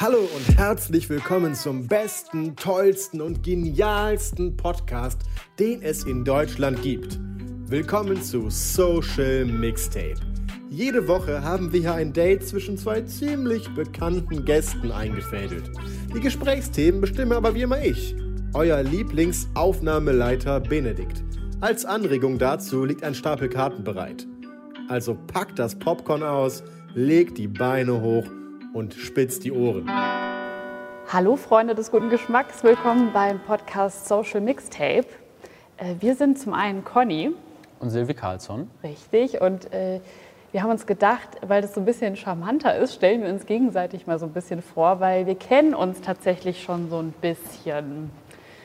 Hallo und herzlich willkommen zum besten, tollsten und genialsten Podcast, den es in Deutschland gibt. Willkommen zu Social Mixtape. Jede Woche haben wir hier ein Date zwischen zwei ziemlich bekannten Gästen eingefädelt. Die Gesprächsthemen bestimme aber wie immer ich, euer Lieblingsaufnahmeleiter Benedikt. Als Anregung dazu liegt ein Stapel Karten bereit. Also packt das Popcorn aus, legt die Beine hoch und spitzt die Ohren. Hallo Freunde des guten Geschmacks, willkommen beim Podcast Social Mixtape. Äh, Wir sind zum einen Conny, Und Silvi Carlsson. richtig, und äh, wir haben uns gedacht, weil das so ein bisschen charmanter ist, stellen wir uns gegenseitig mal so ein bisschen vor, weil wir kennen uns tatsächlich schon so ein bisschen.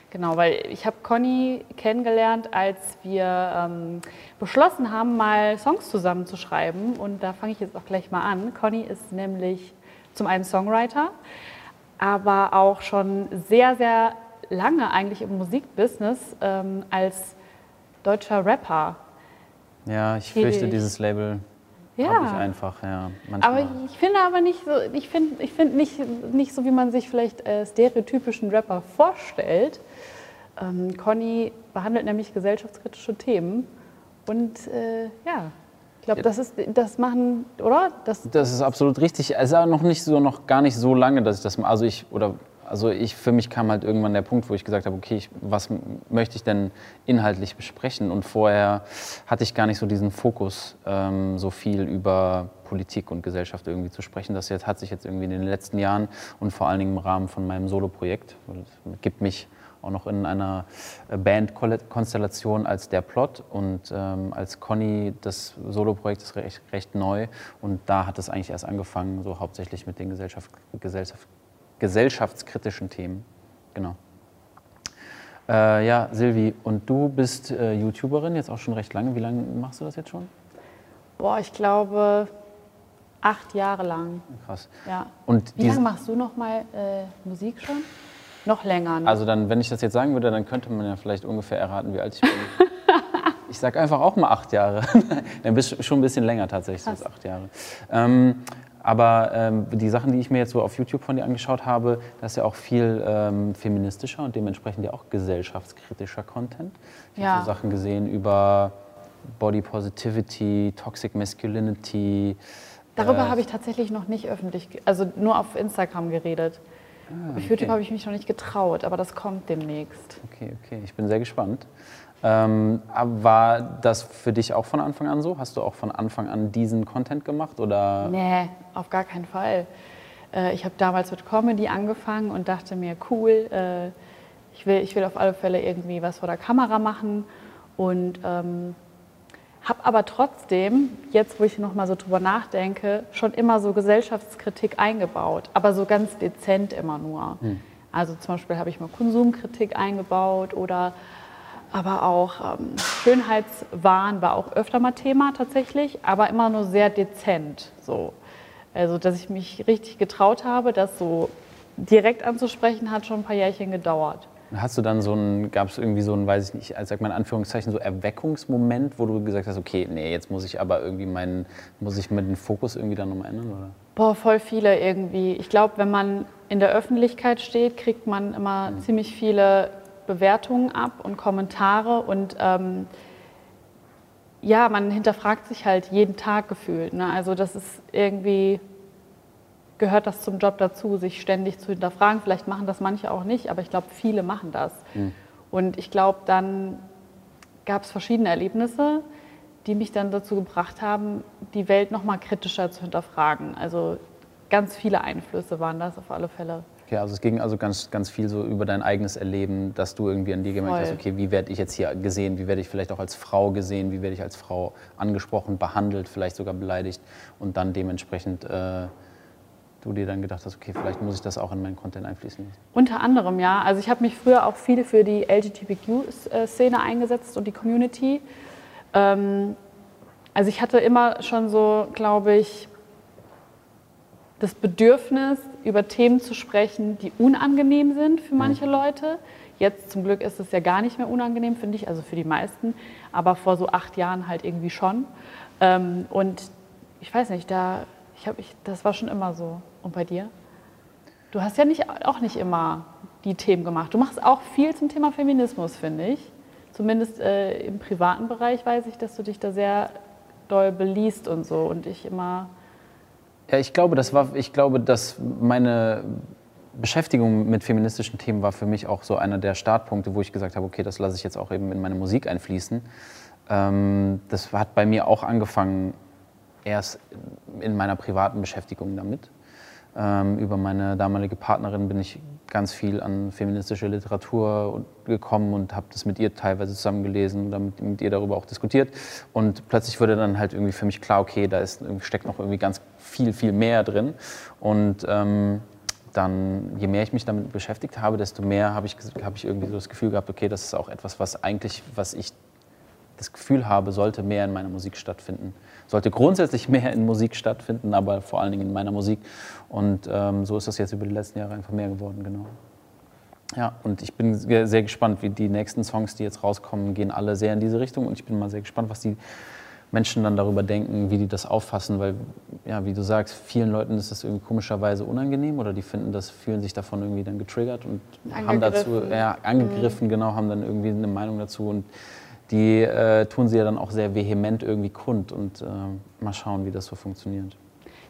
Genau, weil ich habe Conny kennengelernt, als wir ähm, beschlossen haben, mal Songs zusammen zu schreiben. Und da fange ich jetzt auch gleich mal an. Conny ist nämlich zum einen Songwriter, aber auch schon sehr, sehr lange eigentlich im Musikbusiness ähm, als deutscher Rapper. Ja, ich fürchte, dieses Label Ja. ich einfach, ja. Manchmal. Aber ich finde aber nicht so, ich finde ich find nicht, nicht so, wie man sich vielleicht äh, stereotypischen Rapper vorstellt. Ähm, Conny behandelt nämlich gesellschaftskritische Themen und äh, ja, ich glaube, das ist, das machen, oder? Das, das ist absolut richtig. Es ist auch noch nicht so, noch gar nicht so lange, dass ich das, also ich, oder, also ich, für mich kam halt irgendwann der Punkt, wo ich gesagt habe, okay, ich, was möchte ich denn inhaltlich besprechen? Und vorher hatte ich gar nicht so diesen Fokus, ähm, so viel über Politik und Gesellschaft irgendwie zu sprechen. Das jetzt, hat sich jetzt irgendwie in den letzten Jahren und vor allen Dingen im Rahmen von meinem Soloprojekt, gibt mich auch noch in einer äh, Bandkonstellation als der Plot und ähm, als Conny das Soloprojekt ist recht, recht neu und da hat es eigentlich erst angefangen, so hauptsächlich mit den Gesellschaft, Gesellschaft, gesellschaftskritischen Themen. Genau. Äh, ja, Silvi, und du bist äh, YouTuberin jetzt auch schon recht lange. Wie lange machst du das jetzt schon? boah, ich glaube, acht Jahre lang. Krass. Ja. Und Wie lange machst du noch mal äh, Musik schon? Noch länger. Ne? Also dann, wenn ich das jetzt sagen würde, dann könnte man ja vielleicht ungefähr erraten, wie alt ich bin. ich sag einfach auch mal acht Jahre. dann bist du schon ein bisschen länger tatsächlich, als acht Jahre. Ähm, aber ähm, die Sachen, die ich mir jetzt so auf YouTube von dir angeschaut habe, das ist ja auch viel ähm, feministischer und dementsprechend ja auch gesellschaftskritischer Content. Ich Ja. habe so Sachen gesehen über Body Positivity, Toxic Masculinity. Darüber äh, habe ich tatsächlich noch nicht öffentlich, also nur auf Instagram geredet. Auf YouTube Ah, okay. habe ich mich noch nicht getraut, aber das kommt demnächst. Okay, okay, ich bin sehr gespannt. Ähm, war das für dich auch von Anfang an so? Hast du auch von Anfang an diesen Content gemacht oder? Nee, auf gar keinen Fall. Äh, ich habe damals mit Comedy angefangen und dachte mir, cool, äh, ich, will, ich will auf alle Fälle irgendwie was vor der Kamera machen. Und ähm, habe aber trotzdem, jetzt wo ich noch mal so drüber nachdenke, schon immer so Gesellschaftskritik eingebaut, aber so ganz dezent immer nur. Also zum Beispiel habe ich mal Konsumkritik eingebaut oder aber auch ähm, Schönheitswahn war auch öfter mal Thema tatsächlich, aber immer nur sehr dezent so. Also dass ich mich richtig getraut habe, das so direkt anzusprechen, hat schon ein paar Jährchen gedauert. Hast du dann so ein, gab es irgendwie so ein, weiß ich nicht, als sag mal in Anführungszeichen, so Erweckungsmoment, wo du gesagt hast, okay, nee, jetzt muss ich aber irgendwie meinen, muss ich mit Fokus irgendwie dann nochmal ändern? Oder? Boah, voll viele irgendwie. Ich glaube, wenn man in der Öffentlichkeit steht, kriegt man immer ziemlich viele Bewertungen ab und Kommentare und ähm, ja, man hinterfragt sich halt jeden Tag gefühlt. Ne? Also das ist irgendwie, gehört das zum Job dazu, sich ständig zu hinterfragen. Vielleicht machen das manche auch nicht, aber ich glaube, viele machen das. Und ich glaube, dann gab es verschiedene Erlebnisse, die mich dann dazu gebracht haben, die Welt noch mal kritischer zu hinterfragen. Also ganz viele Einflüsse waren das auf alle Fälle. Okay, also es ging also ganz, ganz viel so über dein eigenes Erleben, dass du irgendwie an dir gemerkt hast, okay, wie werde ich jetzt hier gesehen, wie werde ich vielleicht auch als Frau gesehen, wie werde ich als Frau angesprochen, behandelt, vielleicht sogar beleidigt und dann dementsprechend äh, du dir dann gedacht hast, okay, vielleicht muss ich das auch in meinen Content einfließen lassen. Unter anderem, ja. Also ich habe mich früher auch viel für die LGBTQ-Szene eingesetzt und die Community. Ähm, also ich hatte immer schon so, glaube ich, das Bedürfnis, über Themen zu sprechen, die unangenehm sind für manche Leute. Jetzt zum Glück ist es ja gar nicht mehr unangenehm, finde ich, also für die meisten. Aber vor so acht Jahren halt irgendwie schon. Ähm, und ich weiß nicht, da, ich hab, ich, das war schon immer so. Und bei dir? Du hast ja nicht, auch nicht immer die Themen gemacht. Du machst auch viel zum Thema Feminismus, finde ich. Zumindest äh, im privaten Bereich weiß ich, dass du dich da sehr doll beliest und so. Und ich immer. Ja, ich glaube, das war, ich glaube, dass meine Beschäftigung mit feministischen Themen war für mich auch so einer der Startpunkte, wo ich gesagt habe, okay, das lasse ich jetzt auch eben in meine Musik einfließen. Ähm, das hat bei mir auch angefangen, erst in meiner privaten Beschäftigung damit. Ähm, über meine damalige Partnerin bin ich ganz viel an feministische Literatur gekommen und habe das mit ihr teilweise zusammen gelesen oder mit, mit ihr darüber auch diskutiert. Und plötzlich wurde dann halt irgendwie für mich klar, okay, da ist, steckt noch irgendwie ganz viel, viel mehr drin. Und ähm, dann, je mehr ich mich damit beschäftigt habe, desto mehr habe ich, habe ich irgendwie so das Gefühl gehabt, okay, das ist auch etwas, was eigentlich, was ich das Gefühl habe, sollte mehr in meiner Musik stattfinden. Sollte grundsätzlich mehr in Musik stattfinden, aber vor allen Dingen in meiner Musik. Und ähm, so ist das jetzt über die letzten Jahre einfach mehr geworden, genau. Ja, und ich bin sehr, gespannt, wie die nächsten Songs, die jetzt rauskommen, gehen alle sehr in diese Richtung. Und ich bin mal sehr gespannt, was die Menschen dann darüber denken, wie die das auffassen, weil, ja, wie du sagst, vielen Leuten ist das irgendwie komischerweise unangenehm oder die finden das, fühlen sich davon irgendwie dann getriggert und haben dazu, Angegriffen. ja, angegriffen, genau, haben dann irgendwie eine Meinung dazu und die äh, tun sie ja dann auch sehr vehement irgendwie kund und äh, mal schauen, wie das so funktioniert.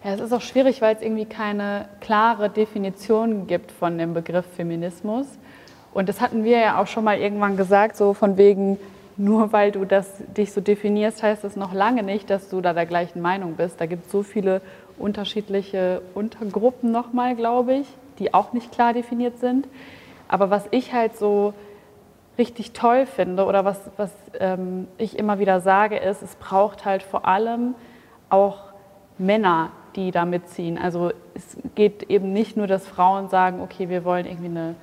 Ja, es ist auch schwierig, weil es irgendwie keine klare Definition gibt von dem Begriff Feminismus. Und das hatten wir ja auch schon mal irgendwann gesagt, so von wegen, nur weil du das, dich so definierst, heißt das noch lange nicht, dass du da der gleichen Meinung bist. Da gibt es so viele unterschiedliche Untergruppen nochmal, glaube ich, die auch nicht klar definiert sind. Aber was ich halt so richtig toll finde oder was, was ähm, ich immer wieder sage, ist, es braucht halt vor allem auch Männer, die da mitziehen. Also es geht eben nicht nur, dass Frauen sagen, okay, wir wollen irgendwie eine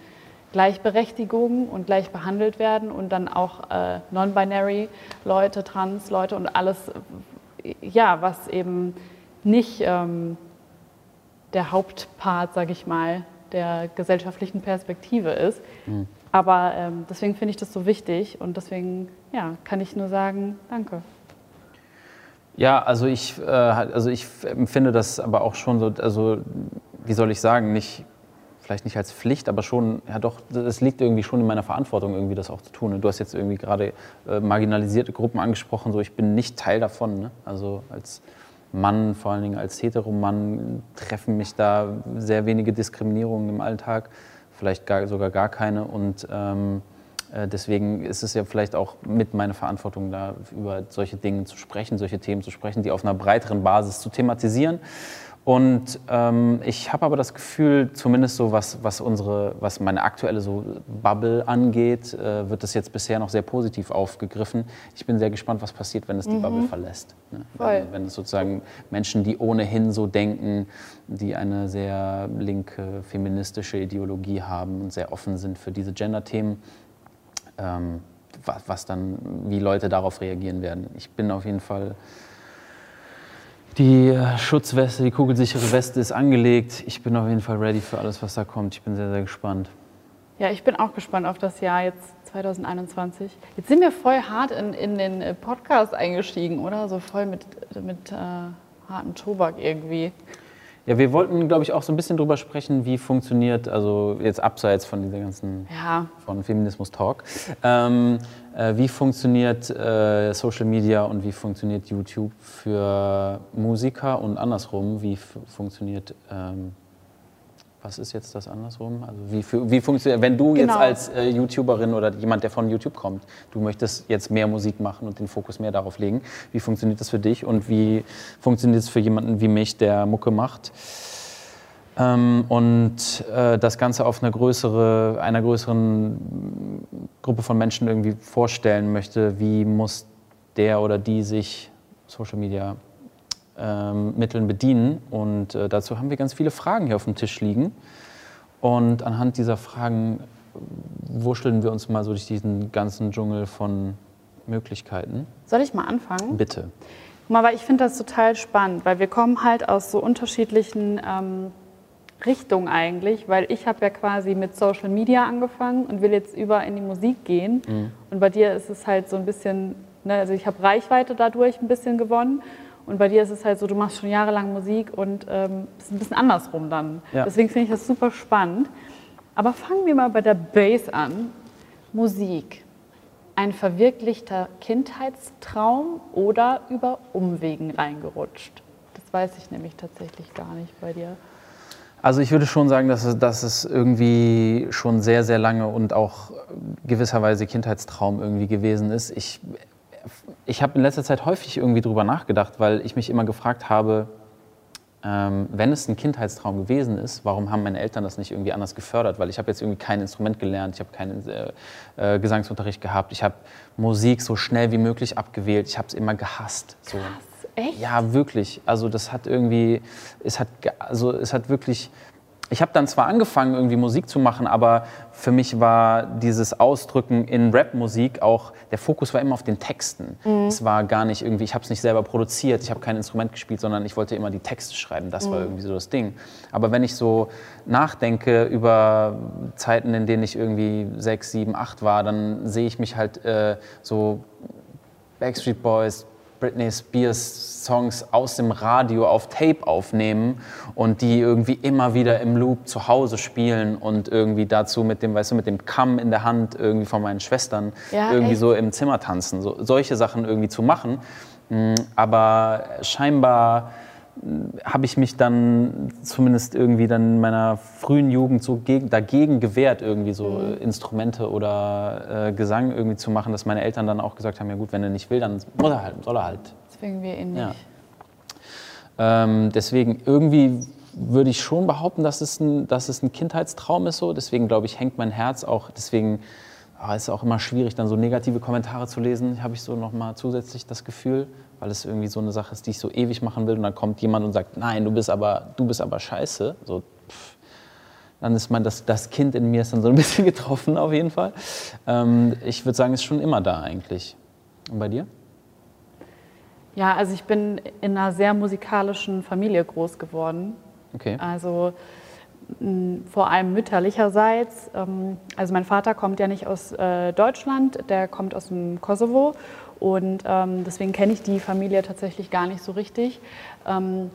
Gleichberechtigung und gleich behandelt werden und dann auch äh, non-binary Leute, Trans-Leute und alles, ja, was eben nicht ähm, der Hauptpart, sage ich mal, der gesellschaftlichen Perspektive ist. Aber ähm, deswegen finde ich das so wichtig und deswegen ja, kann ich nur sagen, danke. Ja, also ich, äh, also ich empfinde das aber auch schon so, also wie soll ich sagen, nicht, vielleicht nicht als Pflicht, aber schon, ja doch, es liegt irgendwie schon in meiner Verantwortung, irgendwie das auch zu tun. Du hast jetzt irgendwie gerade äh, marginalisierte Gruppen angesprochen, so ich bin nicht Teil davon. Ne? Also als Mann, vor allen Dingen als Heteromann, treffen mich da sehr wenige Diskriminierungen im Alltag, vielleicht gar, sogar gar keine. Und ähm, äh, Deswegen ist es ja vielleicht auch mit meiner Verantwortung, da über solche Dinge zu sprechen, solche Themen zu sprechen, die auf einer breiteren Basis zu thematisieren. Und ähm, ich habe aber das Gefühl, zumindest so was, was unsere, was meine aktuelle so Bubble angeht, äh, wird das jetzt bisher noch sehr positiv aufgegriffen. Ich bin sehr gespannt, was passiert, wenn es die Bubble verlässt. Ne? Wenn, wenn es sozusagen Menschen, die ohnehin so denken, die eine sehr linke feministische Ideologie haben und sehr offen sind für diese Gender-Themen, ähm, was, was dann, wie Leute darauf reagieren werden. Ich bin auf jeden Fall. Die äh, Schutzweste, die kugelsichere Weste ist angelegt. Ich bin auf jeden Fall ready für alles, was da kommt. Ich bin sehr, sehr gespannt. Ja, ich bin auch gespannt auf das Jahr jetzt 2021. Jetzt sind wir voll hart in, in den äh, Podcast eingestiegen, oder? So voll mit, mit äh, hartem Tobak irgendwie. Ja, wir wollten, glaube ich, auch so ein bisschen drüber sprechen, wie funktioniert, also jetzt abseits von dieser ganzen Ja, von Feminismus Talk. Ähm, äh, wie funktioniert äh, Social Media und wie funktioniert YouTube für Musiker und andersrum? Wie funktioniert, ähm, was ist jetzt das andersrum? Also wie, wie funktioniert, wenn du jetzt Genau. als äh, YouTuberin oder jemand, der von YouTube kommt, du möchtest jetzt mehr Musik machen und den Fokus mehr darauf legen, wie funktioniert das für dich und wie funktioniert es für jemanden wie mich, der Mucke macht? Ähm, und äh, das Ganze auf eine größere, einer größeren Gruppe von Menschen irgendwie vorstellen möchte, wie muss der oder die sich Social Media ähm, Mitteln bedienen. Und äh, dazu haben wir ganz viele Fragen hier auf dem Tisch liegen. Und anhand dieser Fragen wurschteln wir uns mal so durch diesen ganzen Dschungel von Möglichkeiten. Soll ich mal anfangen? Bitte. Guck mal, weil ich finde das total spannend, weil wir kommen halt aus so unterschiedlichen ähm, Richtungen eigentlich, weil ich habe ja quasi mit Social Media angefangen und will jetzt über in die Musik gehen. Mhm. Und bei dir ist es halt so ein bisschen, ne, also ich habe Reichweite dadurch ein bisschen gewonnen. Und bei dir ist es halt so, du machst schon jahrelang Musik und ähm, ist ein bisschen andersrum dann. Ja. Deswegen finde ich das super spannend. Aber fangen wir mal bei der Bass an. Musik. Ein verwirklichter Kindheitstraum oder über Umwegen reingerutscht? Das weiß ich nämlich tatsächlich gar nicht bei dir. Also ich würde schon sagen, dass es, dass es irgendwie schon sehr, sehr lange und auch gewisserweise Kindheitstraum irgendwie gewesen ist. Ich, ich habe in letzter Zeit häufig irgendwie drüber nachgedacht, weil ich mich immer gefragt habe, ähm, wenn es ein Kindheitstraum gewesen ist, warum haben meine Eltern das nicht irgendwie anders gefördert? Weil ich habe jetzt irgendwie kein Instrument gelernt, ich habe keinen äh, äh, Gesangsunterricht gehabt, ich habe Musik so schnell wie möglich abgewählt, ich habe es immer gehasst. So. Krass. Echt? Ja, wirklich. Also das hat irgendwie, es hat, also es hat wirklich, ich habe dann zwar angefangen, irgendwie Musik zu machen, aber für mich war dieses Ausdrücken in Rapmusik auch, der Fokus war immer auf den Texten. Mhm. Es war gar nicht irgendwie, ich habe es nicht selber produziert, ich habe kein Instrument gespielt, sondern ich wollte immer die Texte schreiben. Das mhm. war irgendwie so das Ding. Aber wenn ich so nachdenke über Zeiten, in denen ich irgendwie sechs, sieben, acht war, dann sehe ich mich halt äh, so Backstreet Boys, Britney Spears Songs aus dem Radio auf Tape aufnehmen und die irgendwie immer wieder im Loop zu Hause spielen und irgendwie dazu mit dem, weißt du, mit dem Kamm in der Hand irgendwie von meinen Schwestern ja, irgendwie echt? so im Zimmer tanzen, so, solche Sachen irgendwie zu machen. Mm, aber scheinbar habe ich mich dann zumindest irgendwie dann in meiner frühen Jugend so gegen, dagegen gewehrt, irgendwie so mhm. Instrumente oder äh, Gesang irgendwie zu machen, dass meine Eltern dann auch gesagt haben, ja gut, wenn er nicht will, dann muss er halt, soll er halt. Deswegen wir ihn nicht. Ja. Ähm, deswegen irgendwie würde ich schon behaupten, dass es, ein, dass es ein Kindheitstraum ist so. Deswegen glaube ich, hängt mein Herz auch, deswegen oh, ist es auch immer schwierig, dann so negative Kommentare zu lesen, habe ich so nochmal zusätzlich das Gefühl weil es irgendwie so eine Sache ist, die ich so ewig machen will und dann kommt jemand und sagt, nein, du bist aber, du bist aber scheiße. So, pff, dann ist man das, das Kind in mir ist dann so ein bisschen getroffen auf jeden Fall. Ähm, ich würde sagen, ist schon immer da eigentlich. Und bei dir? Ja, also ich bin in einer sehr musikalischen Familie groß geworden. Okay. Also vor allem mütterlicherseits. Ähm, also mein Vater kommt ja nicht aus äh, Deutschland, der kommt aus dem Kosovo und ähm, deswegen kenne ich die Familie tatsächlich gar nicht so richtig. Ähm,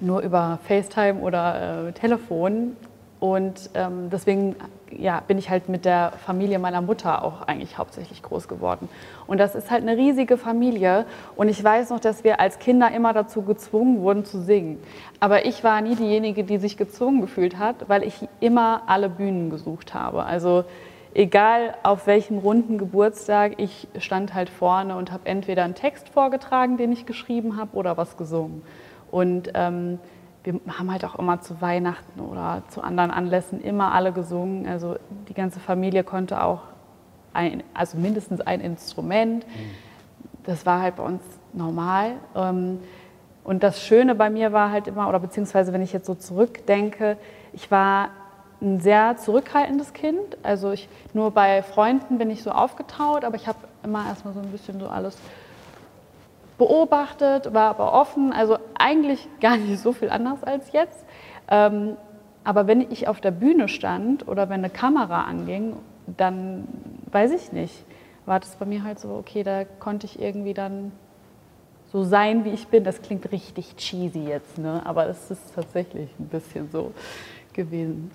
nur über FaceTime oder äh, Telefon. Und deswegen ja, bin ich halt mit der Familie meiner Mutter auch eigentlich hauptsächlich groß geworden. Und das ist halt eine riesige Familie. Und ich weiß noch, dass wir als Kinder immer dazu gezwungen wurden zu singen. Aber ich war nie diejenige, die sich gezwungen gefühlt hat, weil ich immer alle Bühnen gesucht habe. Also egal auf welchem runden Geburtstag, ich stand halt vorne und habe entweder einen Text vorgetragen, den ich geschrieben habe, oder was gesungen. Und ähm, wir haben halt auch immer zu Weihnachten oder zu anderen Anlässen immer alle gesungen. Also die ganze Familie konnte auch ein, also mindestens ein Instrument. Das war halt bei uns normal. Ähm, und das Schöne bei mir war halt immer, oder beziehungsweise wenn ich jetzt so zurückdenke, ich war ein sehr zurückhaltendes Kind. Also ich, nur bei Freunden bin ich so aufgetaut, aber ich habe immer erstmal so ein bisschen so alles beobachtet, war aber offen. Also eigentlich gar nicht so viel anders als jetzt. Ähm, aber wenn ich auf der Bühne stand oder wenn eine Kamera anging, dann weiß ich nicht, war das bei mir halt so, okay, da konnte ich irgendwie dann so sein, wie ich bin. Das klingt richtig cheesy jetzt, ne? aber es ist tatsächlich ein bisschen so gewesen.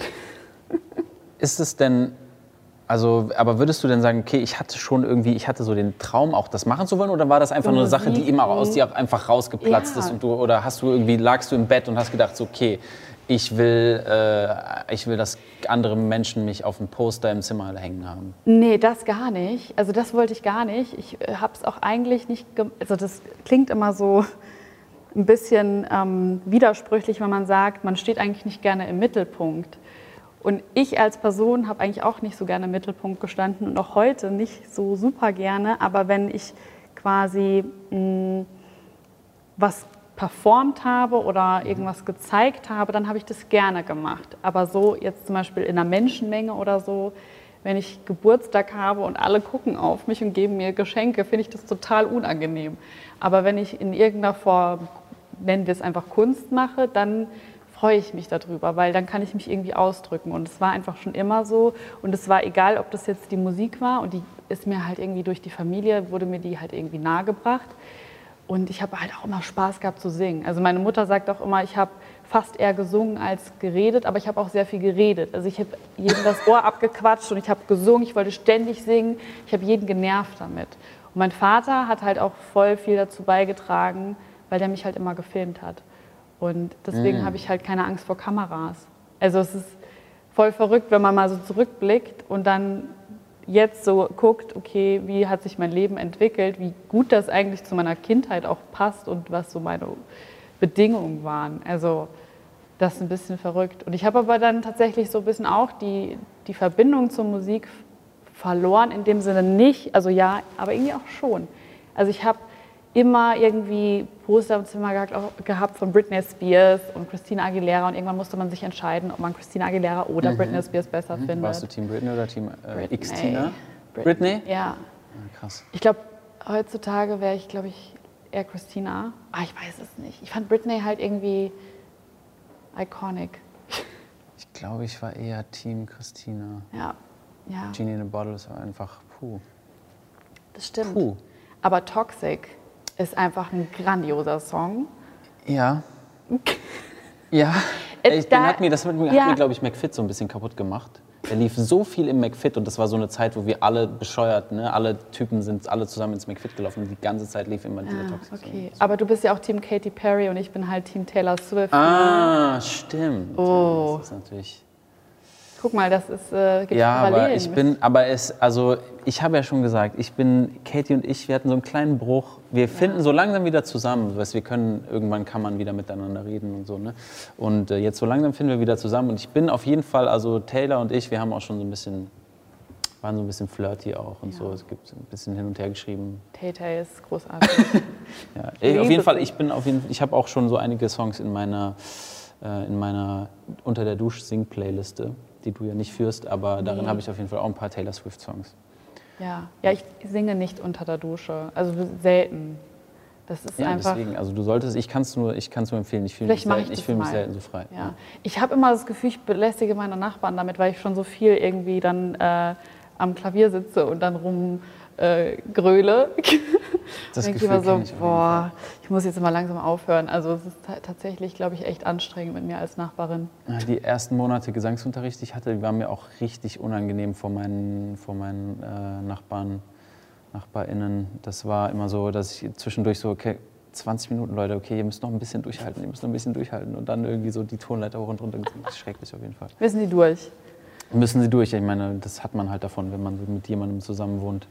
Ist es denn, also, aber würdest du denn sagen, okay, ich hatte schon irgendwie, ich hatte so den Traum, auch das machen zu wollen, oder war das einfach nur eine Sache, die immer aus dir einfach rausgeplatzt ja. ist und du, oder hast du irgendwie, lagst du im Bett und hast gedacht, so, okay, ich will, äh, ich will, dass andere Menschen mich auf dem Poster im Zimmer hängen haben. Nee, das gar nicht. Also das wollte ich gar nicht. Ich äh, habe es auch eigentlich nicht, also das klingt immer so, ein bisschen ähm, widersprüchlich, wenn man sagt, man steht eigentlich nicht gerne im Mittelpunkt. Und ich als Person habe eigentlich auch nicht so gerne im Mittelpunkt gestanden und auch heute nicht so super gerne. Aber wenn ich quasi mh, mm, was performt habe oder irgendwas gezeigt habe, dann habe ich das gerne gemacht. Aber so jetzt zum Beispiel in einer Menschenmenge oder so, wenn ich Geburtstag habe und alle gucken auf mich und geben mir Geschenke, finde ich das total unangenehm. Aber wenn ich in irgendeiner Form, nennen wir es einfach Kunst mache, dann freue ich mich darüber, weil dann kann ich mich irgendwie ausdrücken. Und es war einfach schon immer so. Und es war egal, ob das jetzt die Musik war und die ist mir halt irgendwie durch die Familie, wurde mir die halt irgendwie nahegebracht. Und ich habe halt auch immer Spaß gehabt zu singen. Also meine Mutter sagt auch immer, ich habe fast eher gesungen als geredet, aber ich habe auch sehr viel geredet. Also ich habe jedem das Ohr abgequatscht und ich habe gesungen, ich wollte ständig singen, ich habe jeden genervt damit. Und mein Vater hat halt auch voll viel dazu beigetragen, weil der mich halt immer gefilmt hat. Und deswegen mm. habe ich halt keine Angst vor Kameras. Also es ist voll verrückt, wenn man mal so zurückblickt und dann jetzt so guckt, okay, wie hat sich mein Leben entwickelt, wie gut das eigentlich zu meiner Kindheit auch passt und was so meine Bedingungen waren. Also das ist ein bisschen verrückt. Und ich habe aber dann tatsächlich so ein bisschen auch die, die Verbindung zur Musik verloren, in dem Sinne nicht, also ja, aber irgendwie auch schon. Also ich habe immer irgendwie Poster im Zimmer gehabt von Britney Spears und Christina Aguilera und irgendwann musste man sich entscheiden, ob man Christina Aguilera oder mhm. Britney Spears besser mhm. findet. Warst du Team Britney oder Team äh, X-Tina? Britney? Ja. Ah, krass. Ich glaube, heutzutage wäre ich, glaube ich, eher Christina. Ah, ich weiß es nicht. Ich fand Britney halt irgendwie iconic. Ich glaube, ich war eher Team Christina. Ja. ja. Genie in a Bottle ist einfach puh. Das stimmt. Puh. Aber Toxic ist einfach ein grandioser Song. Ja. ja. Äh, ich bin, hat mir, das hat mir, ja. mir glaube ich, McFit so ein bisschen kaputt gemacht. Er lief so viel im McFit und das war so eine Zeit, wo wir alle bescheuert, ne? alle Typen sind alle zusammen ins McFit gelaufen und die ganze Zeit lief immer dieser ah, Toxic Okay, so. aber du bist ja auch Team Katy Perry und ich bin halt Team Taylor Swift. Ah, stimmt. Oh. Das ist natürlich Guck mal, das ist äh, gibt ja, aber ich bin, aber es, also ich habe ja schon gesagt, ich bin, Katie und ich, wir hatten so einen kleinen Bruch. Wir finden ja. so langsam wieder zusammen, weißt, wir können irgendwann kann man wieder miteinander reden und so, ne? Und äh, jetzt so langsam finden wir wieder zusammen und ich bin auf jeden Fall, also Taylor und ich, wir haben auch schon so ein bisschen waren so ein bisschen flirty auch und ja. so. Es gibt ein bisschen hin und her geschrieben. Tay Tay ist großartig. ja, Ey, auf jeden Fall, ich bin auf jeden ich habe auch schon so einige Songs in meiner äh, in meiner unter der Dusch Sing Playliste die du ja nicht führst, aber darin nee. habe ich auf jeden Fall auch ein paar Taylor Swift-Songs. Ja. ja, ich singe nicht unter der Dusche, also selten. Das ist ja, einfach. Deswegen, also du solltest, ich kann es nur, nur empfehlen. Ich fühle mich, selten, ich fühl mich selten so frei. Ja. ja. Ich habe immer das Gefühl, ich belästige meine Nachbarn damit, weil ich schon so viel irgendwie dann äh, am Klavier sitze und dann rum äh, gröle. Das denke ich immer so, ich boah, ich muss jetzt mal langsam aufhören. Also es ist tatsächlich, glaube ich, echt anstrengend mit mir als Nachbarin. Die ersten Monate Gesangsunterricht, die ich hatte, die waren mir auch richtig unangenehm vor meinen, vor meinen äh, Nachbarn, NachbarInnen. Das war immer so, dass ich zwischendurch so, okay, 20 Minuten, Leute, okay, ihr müsst noch ein bisschen durchhalten, ihr müsst noch ein bisschen durchhalten. Und dann irgendwie so die Tonleiter hoch und runter. Schrecklich auf jeden Fall. Müssen die durch? Müssen sie durch. Ich meine, das hat man halt davon, wenn man mit jemandem zusammen wohnt.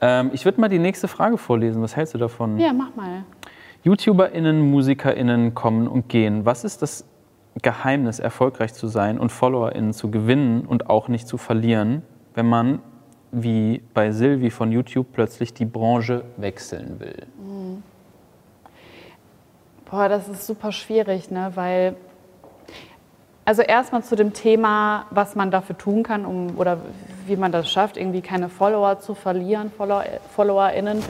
Ähm, ich würde mal die nächste Frage vorlesen. Was hältst du davon? Ja, mach mal. YouTuberInnen, MusikerInnen kommen und gehen. Was ist das Geheimnis, erfolgreich zu sein und FollowerInnen zu gewinnen und auch nicht zu verlieren, wenn man, wie bei Silvi von YouTube, plötzlich die Branche wechseln will? Mhm. Boah, das ist super schwierig, ne? weil also erstmal zu dem Thema, was man dafür tun kann, um, oder wie man das schafft, irgendwie keine Follower zu verlieren, Follower, FollowerInnen.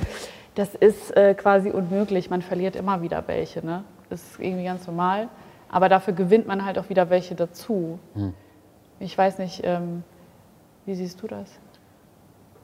Das ist äh, quasi unmöglich. Man verliert immer wieder welche. Ne? Das ist irgendwie ganz normal. Aber dafür gewinnt man halt auch wieder welche dazu. Hm. Ich weiß nicht, ähm, wie siehst du das?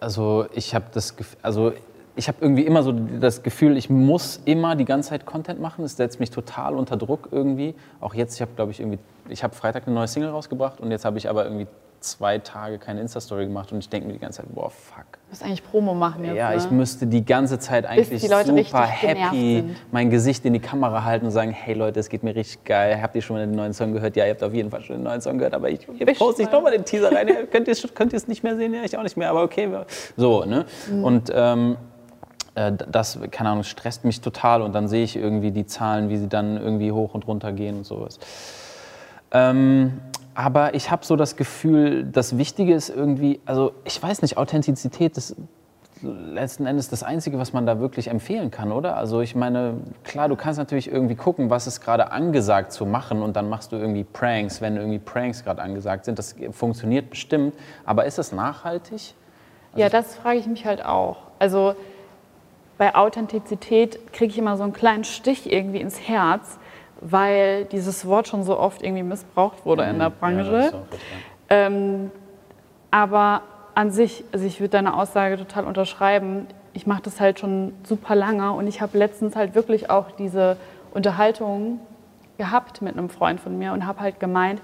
Also ich habe das Gefühl, also ich habe irgendwie immer so das Gefühl, ich muss immer die ganze Zeit Content machen. Das setzt mich total unter Druck irgendwie. Auch jetzt, ich habe, glaube ich, irgendwie, ich habe Freitag eine neue Single rausgebracht und jetzt habe ich aber irgendwie zwei Tage keine Insta-Story gemacht und ich denke mir die ganze Zeit, boah, fuck. Du musst eigentlich Promo machen jetzt, Ja, ne? ich müsste die ganze Zeit eigentlich super happy mein Gesicht in die Kamera halten und sagen, hey Leute, es geht mir richtig geil. Habt ihr schon mal den neuen Song gehört? Ja, ihr habt auf jeden Fall schon den neuen Song gehört, aber ich, poste ich nochmal den Teaser rein. könnt ihr es nicht mehr sehen? Ja, ich auch nicht mehr, aber okay. So, ne? Mhm. Und ähm, äh, das, keine Ahnung, stresst mich total und dann sehe ich irgendwie die Zahlen, wie sie dann irgendwie hoch und runter gehen und sowas. Ähm, aber ich habe so das Gefühl, das Wichtige ist irgendwie, also ich weiß nicht, Authentizität ist letzten Endes das Einzige, was man da wirklich empfehlen kann, oder? Also ich meine, klar, du kannst natürlich irgendwie gucken, was ist gerade angesagt zu machen und dann machst du irgendwie Pranks, wenn irgendwie Pranks gerade angesagt sind. Das funktioniert bestimmt, aber ist es nachhaltig? Also ja, das frage ich mich halt auch. Also bei Authentizität kriege ich immer so einen kleinen Stich irgendwie ins Herz, weil dieses Wort schon so oft irgendwie missbraucht wurde mhm. in der Branche. Ja, ähm, aber an sich, also ich würde deine Aussage total unterschreiben. Ich mache das halt schon super lange und ich habe letztens halt wirklich auch diese Unterhaltung gehabt mit einem Freund von mir und habe halt gemeint,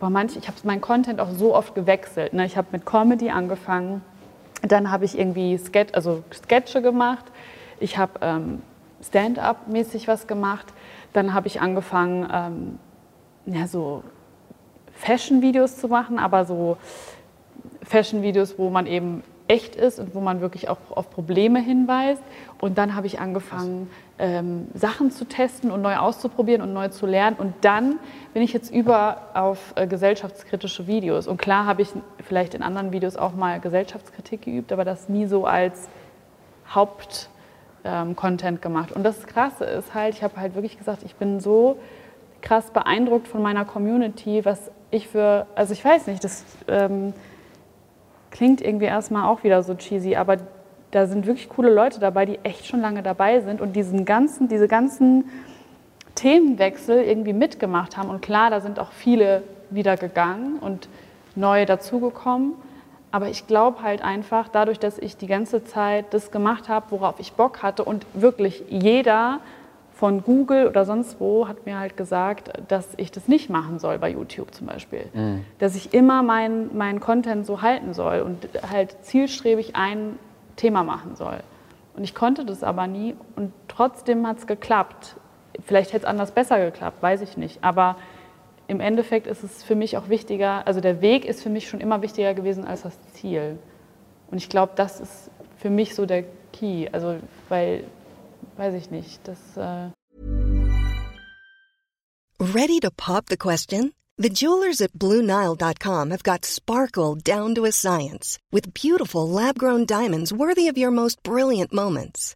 boah, manch, ich habe meinen Content auch so oft gewechselt. Ne? Ich habe mit Comedy angefangen, dann habe ich irgendwie Sketch, also Sketche gemacht, ich habe ähm, Stand-up-mäßig was gemacht, dann habe ich angefangen, ähm, ja, so Fashion-Videos zu machen, aber so Fashion-Videos, wo man eben echt ist und wo man wirklich auch auf Probleme hinweist. Und dann habe ich angefangen, ähm, Sachen zu testen und neu auszuprobieren und neu zu lernen. Und dann bin ich jetzt über auf äh, gesellschaftskritische Videos. Und klar habe ich vielleicht in anderen Videos auch mal Gesellschaftskritik geübt, aber das nie so als Haupt ähm, Content gemacht. Und das Krasse ist halt, ich habe halt wirklich gesagt, ich bin so krass beeindruckt von meiner Community, was ich für, also ich weiß nicht, das ähm, klingt irgendwie erstmal auch wieder so cheesy, aber da sind wirklich coole Leute dabei, die echt schon lange dabei sind und diesen ganzen, diese ganzen Themenwechsel irgendwie mitgemacht haben. Und klar, da sind auch viele wieder gegangen und neu dazugekommen. Aber ich glaube halt einfach, dadurch, dass ich die ganze Zeit das gemacht habe, worauf ich Bock hatte und wirklich jeder von Google oder sonst wo hat mir halt gesagt, dass ich das nicht machen soll bei YouTube zum Beispiel. Mhm. Dass ich immer meinen mein Content so halten soll und halt zielstrebig ein Thema machen soll. Und ich konnte das aber nie und trotzdem hat es geklappt. Vielleicht hätte es anders besser geklappt, weiß ich nicht. Aber im Endeffekt ist es für mich auch wichtiger, also der Weg ist für mich schon immer wichtiger gewesen als das Ziel. Und ich glaube, das ist für mich so der Key. Also, weil, weiß ich nicht, das. Äh Ready to pop the question? The jewelers at BlueNile.com have got sparkle down to a science with beautiful lab-grown diamonds worthy of your most brilliant moments.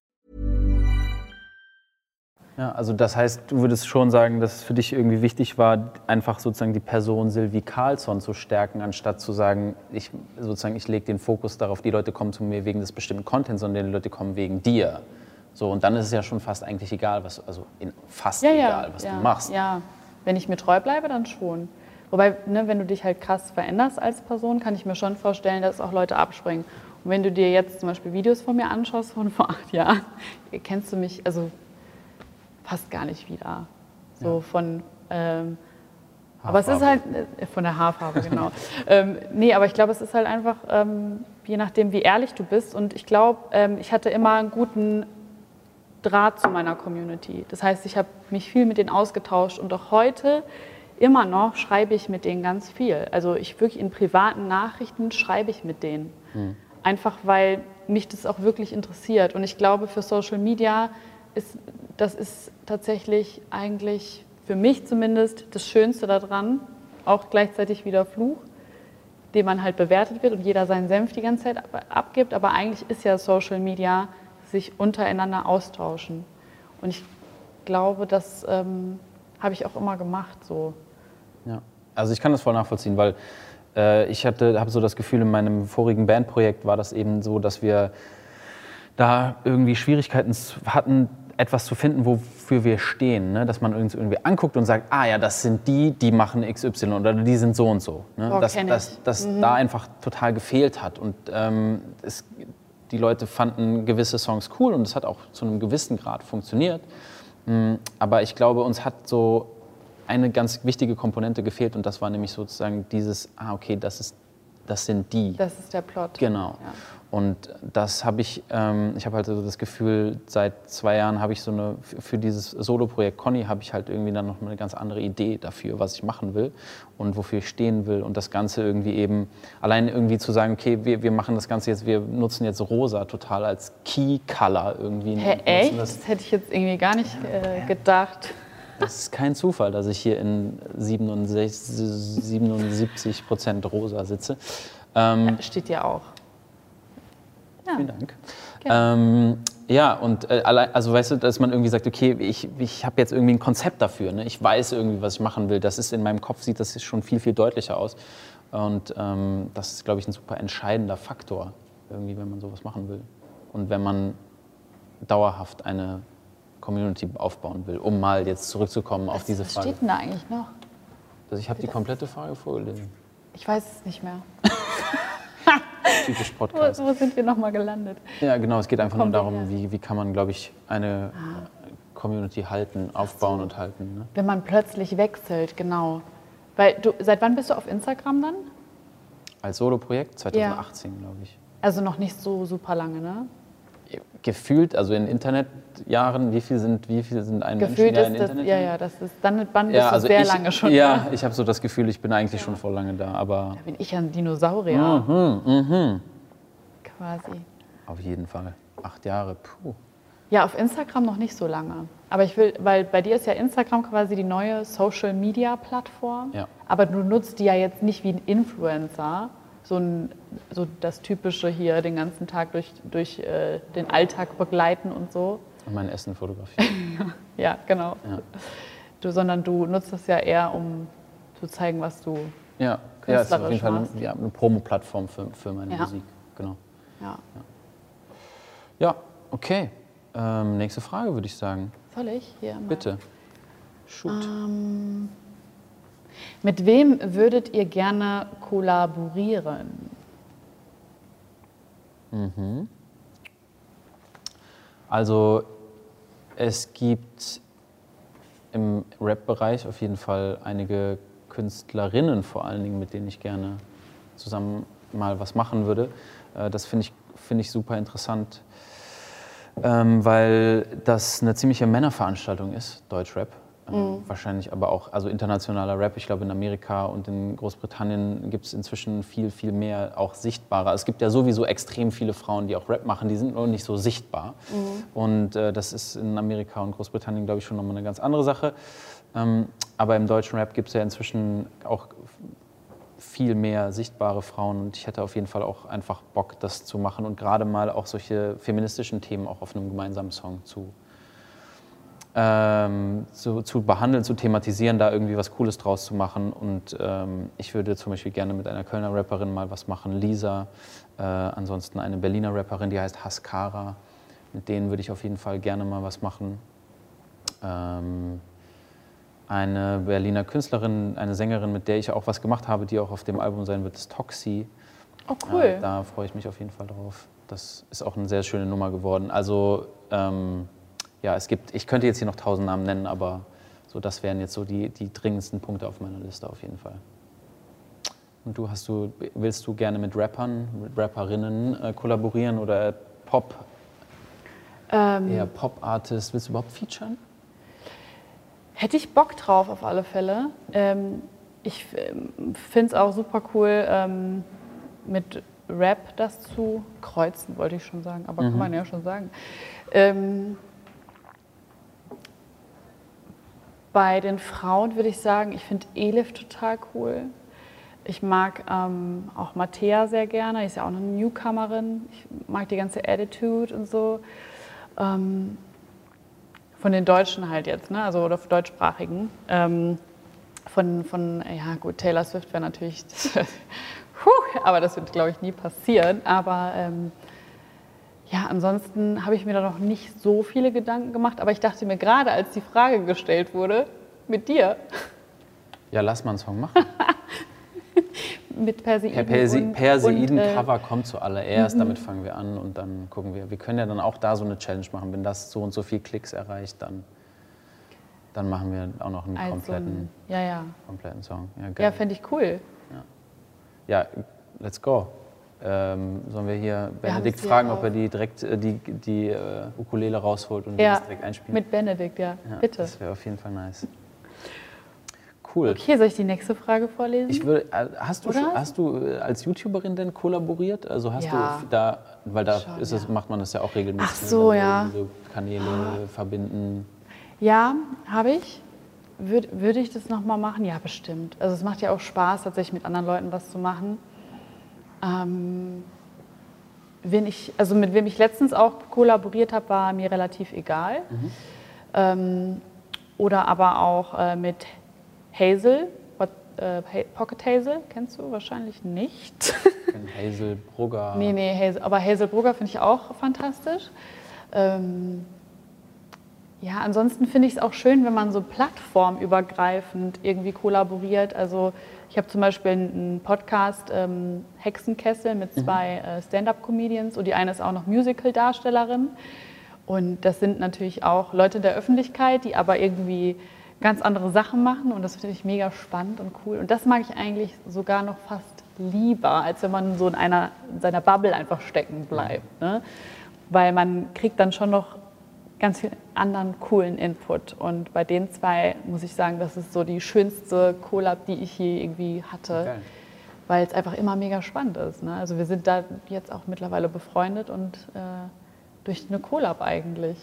Ja, also das heißt, du würdest schon sagen, dass es für dich irgendwie wichtig war, einfach sozusagen die Person Sylvie Carlsson zu stärken, anstatt zu sagen, ich sozusagen ich lege den Fokus darauf, die Leute kommen zu mir wegen des bestimmten Contents, sondern die Leute kommen wegen dir. So und dann ist es ja schon fast eigentlich egal, was also fast ja, egal, was ja, du machst. Ja, wenn ich mir treu bleibe, dann schon. Wobei, ne, wenn du dich halt krass veränderst als Person, kann ich mir schon vorstellen, dass auch Leute abspringen. Und wenn du dir jetzt zum Beispiel Videos von mir anschaust von vor acht Jahren, kennst du mich, also passt gar nicht wieder. So ja. von. Ähm, aber es ist halt äh, von der Haarfarbe, genau. ähm, nee, aber ich glaube, es ist halt einfach, ähm, je nachdem, wie ehrlich du bist. Und ich glaube, ähm, ich hatte immer einen guten Draht zu meiner Community. Das heißt, ich habe mich viel mit denen ausgetauscht und auch heute immer noch schreibe ich mit denen ganz viel. Also ich wirklich in privaten Nachrichten schreibe ich mit denen. Mhm. Einfach weil mich das auch wirklich interessiert. Und ich glaube, für Social Media ist das ist tatsächlich eigentlich für mich zumindest das Schönste daran, auch gleichzeitig wieder Fluch, den man halt bewertet wird und jeder seinen Senf die ganze Zeit abgibt. Aber eigentlich ist ja Social Media sich untereinander austauschen. Und ich glaube, das ähm, habe ich auch immer gemacht so. Ja, also ich kann das voll nachvollziehen, weil äh, ich habe so das Gefühl, in meinem vorigen Bandprojekt war das eben so, dass wir da irgendwie Schwierigkeiten hatten, etwas zu finden, wofür wir stehen. Ne? Dass man uns irgendwie anguckt und sagt, ah ja, das sind die, die machen XY oder die sind so und so. Ne? Oh, dass dass, dass mhm. da einfach total gefehlt hat. Und ähm, es, die Leute fanden gewisse Songs cool und es hat auch zu einem gewissen Grad funktioniert. Mhm, aber ich glaube, uns hat so eine ganz wichtige Komponente gefehlt und das war nämlich sozusagen dieses, ah okay, das ist das sind die. Das ist der Plot. Genau. Ja. Und das habe ich, ähm, ich habe halt so das Gefühl, seit zwei Jahren habe ich so eine, für dieses Solo-Projekt Conny habe ich halt irgendwie dann noch eine ganz andere Idee dafür, was ich machen will und wofür ich stehen will. Und das Ganze irgendwie eben, allein irgendwie zu sagen, okay, wir, wir machen das Ganze jetzt, wir nutzen jetzt rosa total als Key-Color irgendwie. Hä, echt? Das, Das hätte ich jetzt irgendwie gar nicht äh, gedacht. Das ist kein Zufall, dass ich hier in 67, 77 Prozent rosa sitze. Ähm, Steht ja auch. Ja. Vielen Dank. Ähm, ja, und äh, also weißt du, dass man irgendwie sagt, okay, ich, ich habe jetzt irgendwie ein Konzept dafür. Ne? Ich weiß irgendwie, was ich machen will. Das ist in meinem Kopf, sieht das schon viel, viel deutlicher aus. Und ähm, das ist, glaube ich, ein super entscheidender Faktor, irgendwie, wenn man sowas machen will. Und wenn man dauerhaft eine Community aufbauen will, um mal jetzt zurückzukommen auf diese Was Frage. steht denn da eigentlich noch? Also ich habe die komplette Frage vorgelesen. Ich weiß es nicht mehr. Typisch Wo, Podcast. wo sind wir nochmal gelandet? Ja, genau. Es geht einfach nur darum, wie, wie kann man, glaube ich, eine Community halten, aufbauen und halten. Ne? Wenn man plötzlich wechselt, genau. Weil du, seit wann bist du auf Instagram dann? Als Solo-Projekt 2018, glaube ich. Also noch nicht so super lange, ne? Gefühlt, also in Internetjahren, wie viel sind, wie viel sind ein Gefühlt Menschen ist ja das, in Internet? ja, ja, das ist, dann, dann bist Ja, du also sehr ich, lange schon Ja, da. ich habe so das Gefühl, ich bin eigentlich schon vor lange da, aber Da bin ich ja ein Dinosaurier. Mhm, Quasi. auf jeden Fall. Acht Jahre, puh. Ja, auf Instagram noch nicht so lange. Aber ich will, weil bei dir ist ja Instagram quasi die neue Social Media Plattform. Ja. Aber du nutzt die ja jetzt nicht wie ein Influencer, so, ein, so das typische hier den ganzen Tag durch, durch äh, den Alltag begleiten und so. Und mein Essen fotografieren. Ja, genau. Ja. Du, sondern du nutzt das ja eher, um zu zeigen, was du. ja, ja, es ist auf jeden Künstlerisch Fall eine, ja, eine Promo-Plattform für, für meine Ja. Musik. Genau. Ja. Ja, okay. Ähm, nächste Frage würde ich sagen. Soll ich hier mal? Bitte. Shoot. Mit wem würdet ihr gerne kollaborieren? Also es gibt im Rap-Bereich auf jeden Fall einige Künstlerinnen vor allen Dingen, mit denen ich gerne zusammen mal was machen würde. Äh, Das finde ich, finde ich super interessant, ähm, weil das eine ziemliche Männerveranstaltung ist, Deutschrap. Ähm, Wahrscheinlich aber auch, also internationaler Rap. Ich glaube, in Amerika und in Großbritannien gibt es inzwischen viel, viel mehr auch sichtbarer. Es gibt ja sowieso extrem viele Frauen, die auch Rap machen, die sind nur nicht so sichtbar. Und äh, das ist in Amerika und Großbritannien, glaube ich, schon nochmal eine ganz andere Sache. Ähm, aber im deutschen Rap gibt es ja inzwischen auch viel mehr sichtbare Frauen und ich hätte auf jeden Fall auch einfach Bock, das zu machen und gerade mal auch solche feministischen Themen auch auf einem gemeinsamen Song zu, ähm, zu, zu behandeln, zu thematisieren, da irgendwie was Cooles draus zu machen. Und ähm, ich würde zum Beispiel gerne mit einer Kölner Rapperin mal was machen, Lisa, äh, ansonsten eine Berliner Rapperin, die heißt Haskara. Mit denen würde ich auf jeden Fall gerne mal was machen. Ähm, eine Berliner Künstlerin, eine Sängerin, mit der ich auch was gemacht habe, die auch auf dem Album sein wird, ist Toxi. Oh, cool. Äh, da freue ich mich auf jeden Fall drauf. Das ist auch eine sehr schöne Nummer geworden. Also ähm, ja, es gibt, ich könnte jetzt hier noch tausend Namen nennen, aber so das wären jetzt so die, die dringendsten Punkte auf meiner Liste auf jeden Fall. Und du hast du, willst du gerne mit Rappern, mit Rapperinnen äh, kollaborieren oder Pop, Ähm, eher Pop-Artist? Willst du überhaupt featuren? Hätte ich Bock drauf, auf alle Fälle. Ähm, ich finde es auch super cool, ähm, mit Rap das zu kreuzen, wollte ich schon sagen, aber kann man ja schon sagen. Ähm, bei den Frauen würde ich sagen, ich finde Elif total cool. Ich mag ähm, auch Mattea sehr gerne, die ist ja auch eine Newcomerin. Ich mag die ganze Attitude und so. Ähm, von den Deutschen halt jetzt, ne? also oder deutschsprachigen. Ähm, von, von, ja gut, Taylor Swift wäre natürlich, Puh, aber das wird, glaube ich, nie passieren. Aber ähm, ja, ansonsten habe ich mir da noch nicht so viele Gedanken gemacht. Aber ich dachte mir gerade, als die Frage gestellt wurde, mit dir, Ja, lass mal einen Song machen. mit Perseiden. Per Persi Perseiden-Cover äh, kommt zuallererst, damit fangen wir an und dann gucken wir. Wir können ja dann auch da so eine Challenge machen. Wenn das so und so viel Klicks erreicht, dann, dann machen wir auch noch einen also, kompletten, ja, ja. kompletten Song. Ja, geil. Ja, fände ich cool. ja, let's go. Ähm, sollen wir hier Benedikt hier fragen, ob er die direkt äh, die, die äh, Ukulele rausholt und wir Ja, das direkt einspielen? mit Benedikt, ja. ja, Bitte. Das wäre auf jeden Fall nice. Cool. Okay, soll ich die nächste Frage vorlesen? Ich würde, äh, hast du, Oder? hast du äh, als YouTuberin denn kollaboriert? Also hast Ja. du da, weil da Schon, ist es, macht man das ja auch regelmäßig. Ach so, ja. So Kanäle verbinden. Ja, habe ich. Würde würd ich das nochmal machen? Ja, bestimmt. Also es macht ja auch Spaß, tatsächlich mit anderen Leuten was zu machen. Ähm, wen ich, also mit wem ich letztens auch kollaboriert habe, war mir relativ egal. Ähm, oder aber auch äh, mit Hazel, What, äh, Pocket Hazel, kennst du wahrscheinlich nicht. Hazel Brugger. Nee, nee, Hazel, aber Hazel Brugger finde ich auch fantastisch. Ähm, ja, ansonsten finde ich es auch schön, wenn man so plattformübergreifend irgendwie kollaboriert. Also ich habe zum Beispiel einen Podcast ähm, Hexenkessel mit zwei äh, Stand-up-Comedians und die eine ist auch noch Musical-Darstellerin. Und das sind natürlich auch Leute der Öffentlichkeit, die aber irgendwie ganz andere Sachen machen und das finde ich mega spannend und cool. Und das mag ich eigentlich sogar noch fast lieber, als wenn man so in einer in seiner Bubble einfach stecken bleibt. Ne? Weil man kriegt dann schon noch ganz viel anderen coolen Input. Und bei den zwei muss ich sagen, das ist so die schönste Collab, die ich je irgendwie hatte, Geil. weil es einfach immer mega spannend ist. Ne? Also wir sind da jetzt auch mittlerweile befreundet und äh, durch eine Collab eigentlich.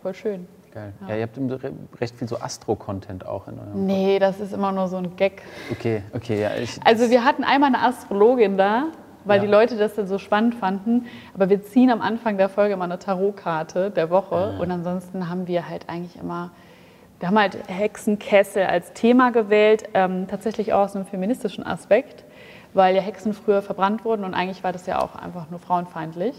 Voll schön. Geil. Ja. ihr habt re- recht viel so Astro-Content auch in eurem. Nee, das ist immer nur so ein Gag. Okay, okay, ja. Ich, Also wir hatten einmal eine Astrologin da, weil Ja. die Leute das dann so spannend fanden. Aber wir ziehen am Anfang der Folge immer eine Tarotkarte der Woche. Und ansonsten haben wir halt eigentlich immer, wir haben halt Hexenkessel als Thema gewählt, ähm, tatsächlich auch aus einem feministischen Aspekt, weil ja Hexen früher verbrannt wurden und eigentlich war das ja auch einfach nur frauenfeindlich.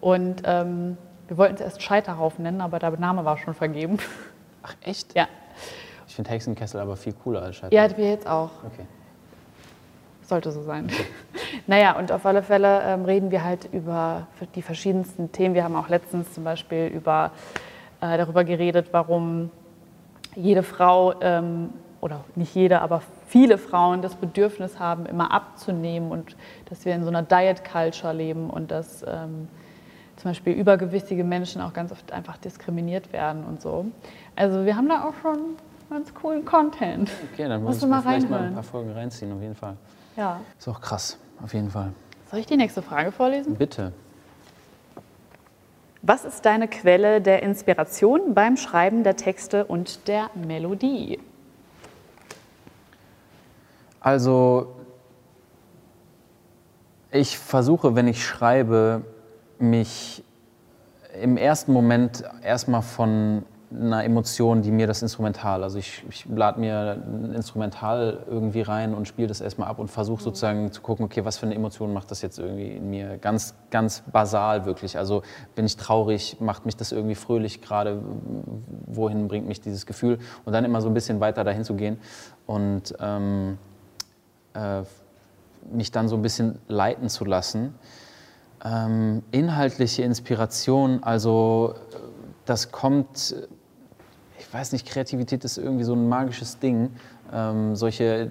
Und ähm, wir wollten es erst Scheiterhaufen nennen, aber der Name war schon vergeben. Ach, echt? ja, Ich finde Hexenkessel aber viel cooler als Scheitern. ja, wir jetzt auch. Okay. Sollte so sein. naja, und auf alle Fälle ähm, reden wir halt über die verschiedensten Themen. Wir haben auch letztens zum Beispiel über, äh, darüber geredet, warum jede Frau, ähm, oder nicht jede, aber viele Frauen das Bedürfnis haben, immer abzunehmen und dass wir in so einer Diet Culture leben und dass ähm, zum Beispiel übergewichtige Menschen auch ganz oft einfach diskriminiert werden und so. Also wir haben da auch schon ganz coolen Content. Okay, dann Musst muss du ich mal vielleicht mal ein paar Folgen reinziehen, auf jeden Fall. Ja. Ist auch krass, auf jeden Fall. Soll ich die nächste Frage vorlesen? Bitte. Was ist deine Quelle der Inspiration beim Schreiben der Texte und der Melodie? Also, ich versuche, wenn ich schreibe, mich im ersten Moment erstmal von einer Emotion, die mir das Instrumental, also ich, ich lade mir ein Instrumental irgendwie rein und spiele das erstmal ab und versuche sozusagen zu gucken, okay, was für eine Emotion macht das jetzt irgendwie in mir? Ganz, ganz basal wirklich. Also bin ich traurig, macht mich das irgendwie fröhlich gerade, wohin bringt mich dieses Gefühl? Und dann immer so ein bisschen weiter dahin zu gehen und ähm, äh, mich dann so ein bisschen leiten zu lassen. Ähm, inhaltliche Inspiration, also äh, das kommt, ich weiß nicht, Kreativität ist irgendwie so ein magisches Ding. Ähm, solche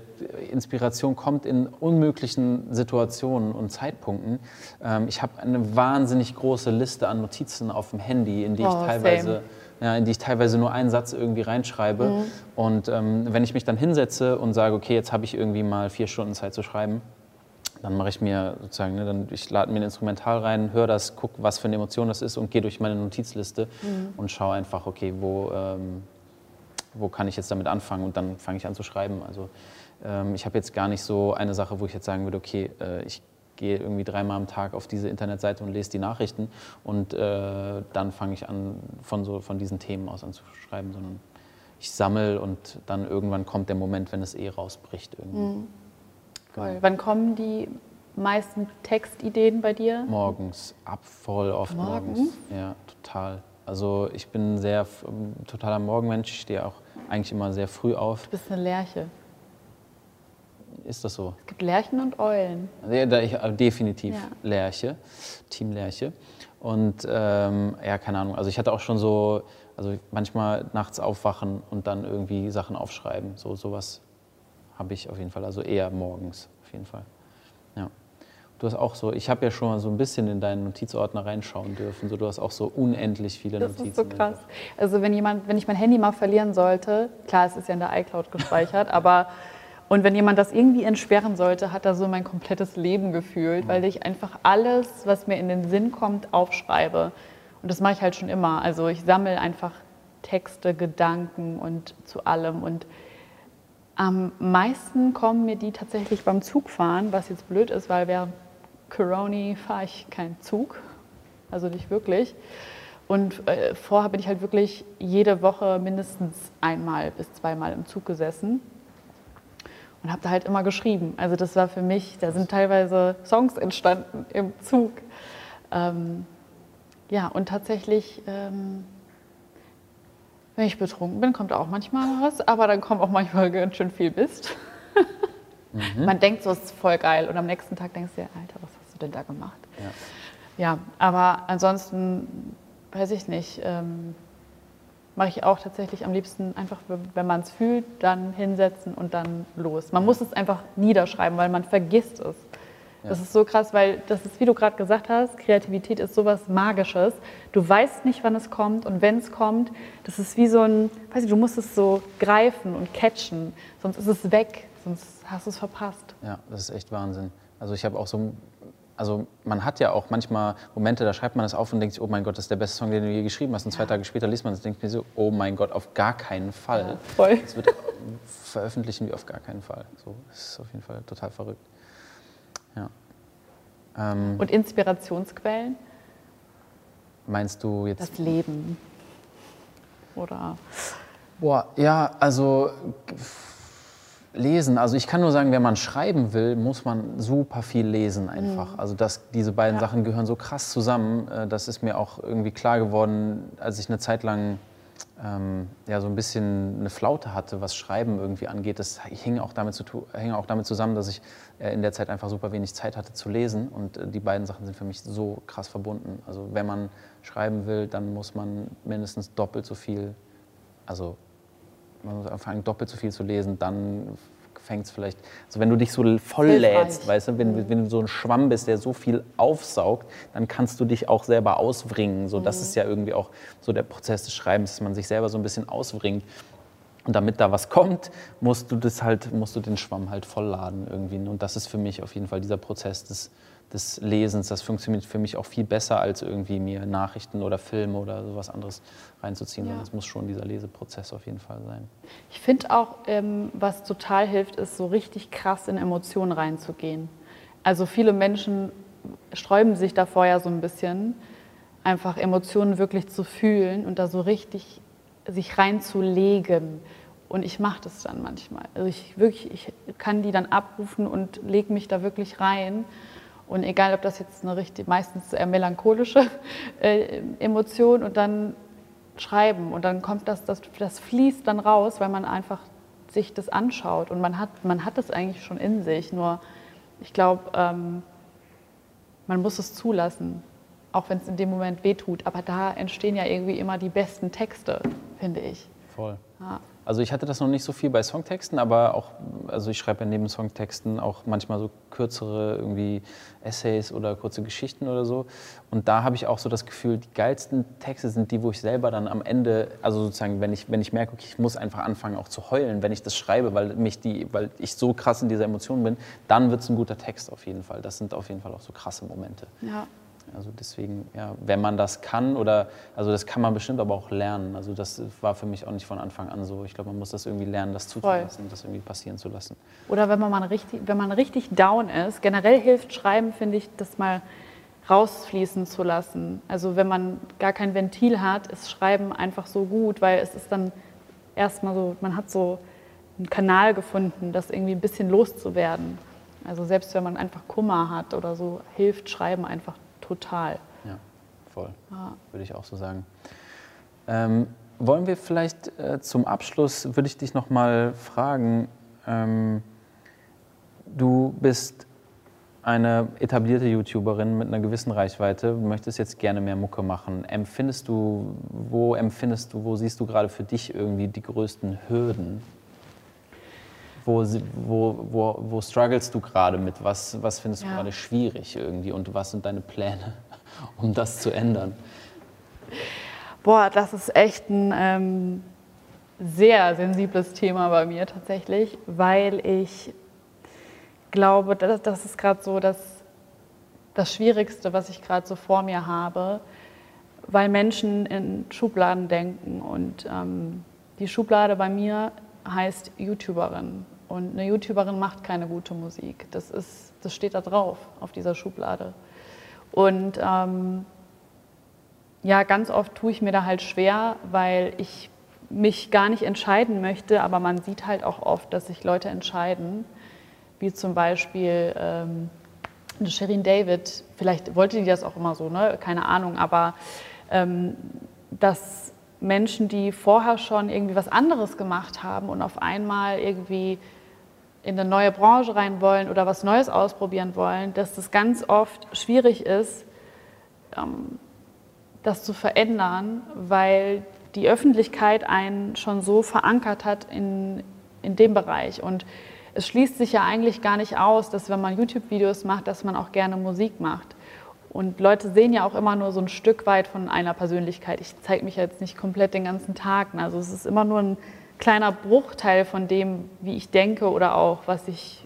Inspiration kommt in unmöglichen Situationen und Zeitpunkten. Ähm, ich habe eine wahnsinnig große Liste an Notizen auf dem Handy, in die Oh, ich teilweise same. ja, in die ich teilweise nur einen Satz irgendwie reinschreibe. Und ähm, wenn ich mich dann hinsetze und sage, okay, jetzt habe ich irgendwie mal vier Stunden Zeit zu schreiben, dann mache ich mir sozusagen, ne, dann, ich lade mir ein Instrumental rein, höre das, gucke, was für eine Emotion das ist und gehe durch meine Notizliste und schaue einfach, okay, wo, ähm, wo kann ich jetzt damit anfangen und dann fange ich an zu schreiben. Also ähm, ich habe jetzt gar nicht so eine Sache, wo ich jetzt sagen würde, okay, äh, ich gehe irgendwie dreimal am Tag auf diese Internetseite und lese die Nachrichten und äh, dann fange ich an, von, so, von diesen Themen aus an zu schreiben, sondern ich sammle und dann irgendwann kommt der Moment, wenn es eh rausbricht irgendwie. Voll. Wann kommen die meisten Textideen bei dir? Morgens, ab voll oft Morgens? morgens. Ja, total. Also ich bin sehr ähm, totaler Morgenmensch. Ich stehe auch eigentlich immer sehr früh auf. Du bist eine Lerche. Ist das so? Es gibt Lerchen und Eulen. Ja, da ich, äh, definitiv Ja. Lerche, Team Lerche. Und ähm, ja, keine Ahnung. Also ich hatte auch schon so, also manchmal nachts aufwachen und dann irgendwie Sachen aufschreiben. So sowas habe ich auf jeden Fall. Also eher morgens auf jeden Fall. Ja. Du hast auch so, ich habe ja schon mal so ein bisschen in deinen Notizordner reinschauen dürfen. So, du hast auch so unendlich viele Das Notizen. ist so krass. Also wenn jemand, wenn ich mein Handy mal verlieren sollte, klar, es ist ja in der iCloud gespeichert, aber und wenn jemand das irgendwie entsperren sollte, hat er so mein komplettes Leben gefühlt, weil ich einfach alles, was mir in den Sinn kommt, aufschreibe. Und das mache ich halt schon immer. Also ich sammle einfach Texte, Gedanken und zu allem. Und am meisten kommen mir die tatsächlich beim Zugfahren, was jetzt blöd ist, weil während Corona fahre ich keinen Zug. Also nicht wirklich. Und äh, vorher bin ich halt wirklich jede Woche mindestens einmal bis zweimal im Zug gesessen und habe da halt immer geschrieben. Also das war für mich, da sind teilweise Songs entstanden im Zug. Ähm, ja, und tatsächlich, ähm, wenn ich betrunken bin, kommt auch manchmal was, aber dann kommt auch manchmal ganz schön viel Mist. Man denkt so, es ist voll geil und am nächsten Tag denkst du dir, Alter, was hast du denn da gemacht? Ja. Ja, aber ansonsten weiß ich nicht. Ähm, mache ich auch tatsächlich am liebsten einfach, wenn man es fühlt, dann hinsetzen und dann los. Man muss es einfach niederschreiben, weil man vergisst es. Das ist so krass, weil das ist, wie du gerade gesagt hast, Kreativität ist sowas Magisches. Du weißt nicht, wann es kommt und wenn es kommt, das ist wie so ein, weiß ich, du musst es so greifen und catchen, sonst ist es weg, sonst hast du es verpasst. Ja, das ist echt Wahnsinn. Also ich habe auch so, also man hat ja auch manchmal Momente, da schreibt man das auf und denkt sich, oh mein Gott, das ist der beste Song, den du je geschrieben hast. Und zwei Tage später liest man es und denkt mir so, oh mein Gott, auf gar keinen Fall. voll. Das wird veröffentlichen wir auf gar keinen Fall. So, das ist auf jeden Fall total verrückt. Ja. Ähm, Und Inspirationsquellen, meinst du jetzt? das Leben. Oder Boah, ja, also lesen. Also ich kann nur sagen, wenn man schreiben will, muss man super viel lesen einfach. Also das, diese beiden Sachen gehören so krass zusammen. Äh, Das ist mir auch irgendwie klar geworden, als ich eine Zeit lang ähm, ja, so ein bisschen eine Flaute hatte, was Schreiben irgendwie angeht. Das hing auch damit, zu, hing auch damit zusammen, dass ich äh, in der Zeit einfach super wenig Zeit hatte zu lesen. Und äh, die beiden Sachen sind für mich so krass verbunden. Also wenn man schreiben will, dann muss man mindestens doppelt so viel, also man muss anfangen, doppelt so viel zu lesen, dann fängt es vielleicht, also wenn du dich so voll lädst, weißt du, wenn, wenn du so ein Schwamm bist, der so viel aufsaugt, dann kannst du dich auch selber auswringen. So, das ist ja irgendwie auch so der Prozess des Schreibens, dass man sich selber so ein bisschen auswringt. Und damit da was kommt, musst du das halt, musst du den Schwamm halt vollladen irgendwie. Und das ist für mich auf jeden Fall dieser Prozess des, des Lesens. Das funktioniert für mich auch viel besser, als irgendwie mir Nachrichten oder Filme oder sowas anderes reinzuziehen. Ja. Es muss schon dieser Leseprozess auf jeden Fall sein. Ich finde auch, ähm, was total hilft, ist so richtig krass in Emotionen reinzugehen. Also viele Menschen sträuben sich davor ja so ein bisschen, einfach Emotionen wirklich zu fühlen und da so richtig sich reinzulegen. Und ich mache das dann manchmal. Also ich wirklich, ich kann die dann abrufen und lege mich da wirklich rein. Und egal, ob das jetzt eine richtig, meistens eher melancholische äh, Emotion und dann schreiben und dann kommt das, das, das fließt dann raus, weil man einfach sich das anschaut und man hat, man hat es eigentlich schon in sich. Nur ich glaube, ähm, man muss es zulassen, auch wenn es in dem Moment wehtut. Aber da entstehen ja irgendwie immer die besten Texte, finde ich. Voll. Ja. Also ich hatte das noch nicht so viel bei Songtexten, aber auch, also ich schreibe ja neben Songtexten auch manchmal so kürzere irgendwie Essays oder kurze Geschichten oder so. Und da habe ich auch so das Gefühl, die geilsten Texte sind die, wo ich selber dann am Ende, also sozusagen, wenn ich, wenn ich merke, okay, ich muss einfach anfangen auch zu heulen, wenn ich das schreibe, weil, mich die, weil ich so krass in dieser Emotion bin, dann wird es ein guter Text auf jeden Fall. Das sind auf jeden Fall auch so krasse Momente. Ja. Also deswegen, ja, wenn man das kann oder, also das kann man bestimmt aber auch lernen. Also das war für mich auch nicht von Anfang an so. Ich glaube, man muss das irgendwie lernen, das zuzulassen und das irgendwie passieren zu lassen. Oder wenn man mal richtig, wenn man richtig down ist, generell hilft Schreiben, finde ich, das mal rausfließen zu lassen. Also wenn man gar kein Ventil hat, ist Schreiben einfach so gut, weil es ist dann erstmal so, man hat so einen Kanal gefunden, das irgendwie ein bisschen loszuwerden. Also selbst wenn man einfach Kummer hat oder so, hilft Schreiben einfach total. Ja, voll. Würde ich auch so sagen. Ähm, wollen wir vielleicht äh, zum Abschluss, würde ich dich noch mal fragen, ähm, du bist eine etablierte YouTuberin mit einer gewissen Reichweite, möchtest jetzt gerne mehr Mucke machen. Empfindest du, wo empfindest du, wo siehst du gerade für dich irgendwie die größten Hürden? Wo, wo, wo, wo struggles du gerade mit? Was, was findest du Ja. gerade schwierig irgendwie und was sind deine Pläne, um das zu ändern? Boah, das ist echt ein ähm, sehr sensibles Thema bei mir tatsächlich, weil ich glaube, das, das ist gerade so das, das Schwierigste, was ich gerade so vor mir habe, weil Menschen in Schubladen denken und ähm, die Schublade bei mir heißt YouTuberin und eine YouTuberin macht keine gute Musik. Das, ist, das steht da drauf, auf dieser Schublade. Und ähm, ja, ganz oft tue ich mir da halt schwer, weil ich mich gar nicht entscheiden möchte, aber man sieht halt auch oft, dass sich Leute entscheiden, wie zum Beispiel ähm, eine Shirin David, vielleicht wollte die das auch immer so, ne? keine Ahnung, aber ähm, dass Menschen, die vorher schon irgendwie was anderes gemacht haben und auf einmal irgendwie in eine neue Branche rein wollen oder was Neues ausprobieren wollen, dass das ganz oft schwierig ist, ähm, das zu verändern, weil die Öffentlichkeit einen schon so verankert hat in, in dem Bereich. Und es schließt sich ja eigentlich gar nicht aus, dass wenn man YouTube-Videos macht, dass man auch gerne Musik macht. Und Leute sehen ja auch immer nur so ein Stück weit von einer Persönlichkeit. Ich zeige mich jetzt nicht komplett den ganzen Tag. Also es ist immer nur ein kleiner Bruchteil von dem, wie ich denke oder auch was ich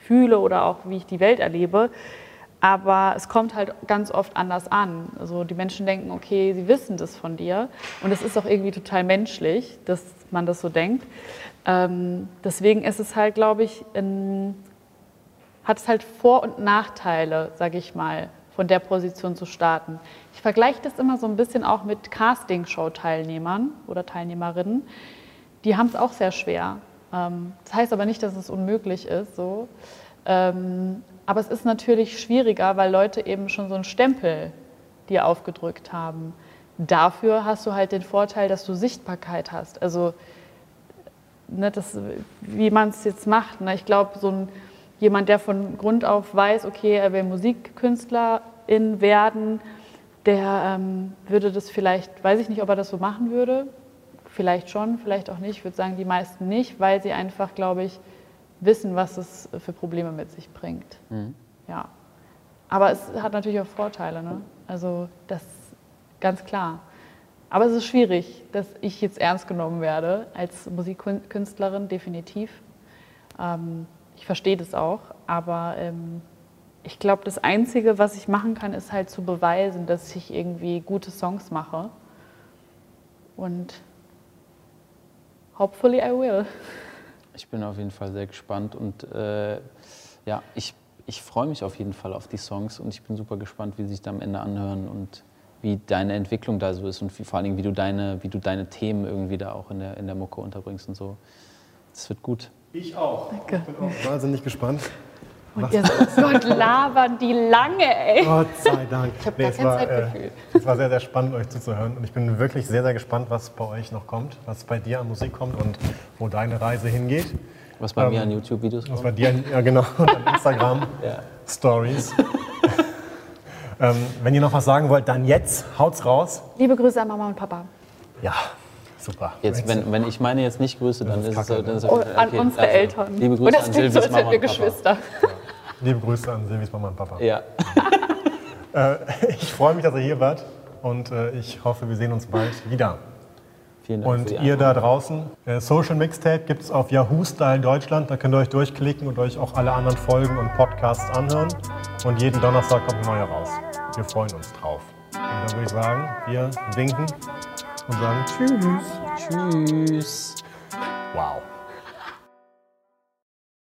fühle oder auch wie ich die Welt erlebe. Aber es kommt halt ganz oft anders an. Also die Menschen denken, okay, sie wissen das von dir. Und es ist auch irgendwie total menschlich, dass man das so denkt. Ähm, deswegen ist es halt, glaube ich, ein, hat es halt Vor- und Nachteile, sage ich mal, von der Position zu starten. Ich vergleiche das immer so ein bisschen auch mit Castingshow-Teilnehmern oder Teilnehmerinnen. Die haben es auch sehr schwer. Ähm, das heißt aber nicht, dass es unmöglich ist. So. Ähm, aber es ist natürlich schwieriger, weil Leute eben schon so einen Stempel dir aufgedrückt haben. Dafür hast du halt den Vorteil, dass du Sichtbarkeit hast. Also ne, das, wie man es jetzt macht. Ne? Ich glaube, so ein, jemand, der von Grund auf weiß, okay, er will Musikkünstlerin werden, der ähm, würde das vielleicht, weiß ich nicht, ob er das so machen würde. Vielleicht schon, vielleicht auch nicht. Ich würde sagen, die meisten nicht, weil sie einfach, glaube ich, wissen, was es für Probleme mit sich bringt. Ja. Aber es hat natürlich auch Vorteile. Ne? Also das ganz klar. Aber es ist schwierig, dass ich jetzt ernst genommen werde als Musikkünstlerin, definitiv. Ähm, ich verstehe das auch, aber ähm, ich glaube, das Einzige, was ich machen kann, ist halt zu beweisen, dass ich irgendwie gute Songs mache. Und hopefully I will. Ich bin auf jeden Fall sehr gespannt und äh, ja, ich, ich freue mich auf jeden Fall auf die Songs und ich bin super gespannt, wie sie sich da am Ende anhören und wie deine Entwicklung da so ist und wie, vor allen Dingen, wie du deine, wie du deine Themen irgendwie da auch in der, in der Mucke unterbringst und so. Das wird gut. Ich auch. Danke. Ich bin auch wahnsinnig gespannt. Und ihr Gott, labern die lange, ey. Gott sei Dank. Ich Nee, gar es kein war, Zeitgefühl. äh, es war sehr, sehr spannend, euch zuzuhören. Und ich bin wirklich sehr, sehr gespannt, was bei euch noch kommt, was bei dir an Musik kommt und wo deine Reise hingeht. Was bei mir Ähm, an YouTube-Videos Was kommt. bei dir, ja genau, und an Instagram Ja. Stories. ähm, wenn ihr noch was sagen wollt, dann jetzt, haut's raus. Liebe Grüße an Mama und Papa. Ja, super. Jetzt, wenn, wenn ich meine jetzt nicht grüße, dann Das ist, ist es so. Dann ist Oh, es- an okay, unsere also, Eltern. Liebe und Grüße das an klingt so, als Mama wir und Papa. Liebe Grüße an Silvis Mama und Papa. Ja. Ich freue mich, dass ihr hier wart und äh, ich hoffe, wir sehen uns bald wieder. Vielen Dank. Und ihr da draußen, äh, Social Mixtape gibt es auf Yahoo Style Deutschland. Da könnt ihr euch durchklicken und euch auch alle anderen Folgen und Podcasts anhören. Und jeden Donnerstag kommt eine neue raus. Wir freuen uns drauf. Und dann würde ich sagen, wir winken und sagen Tschüss. Tschüss. Wow.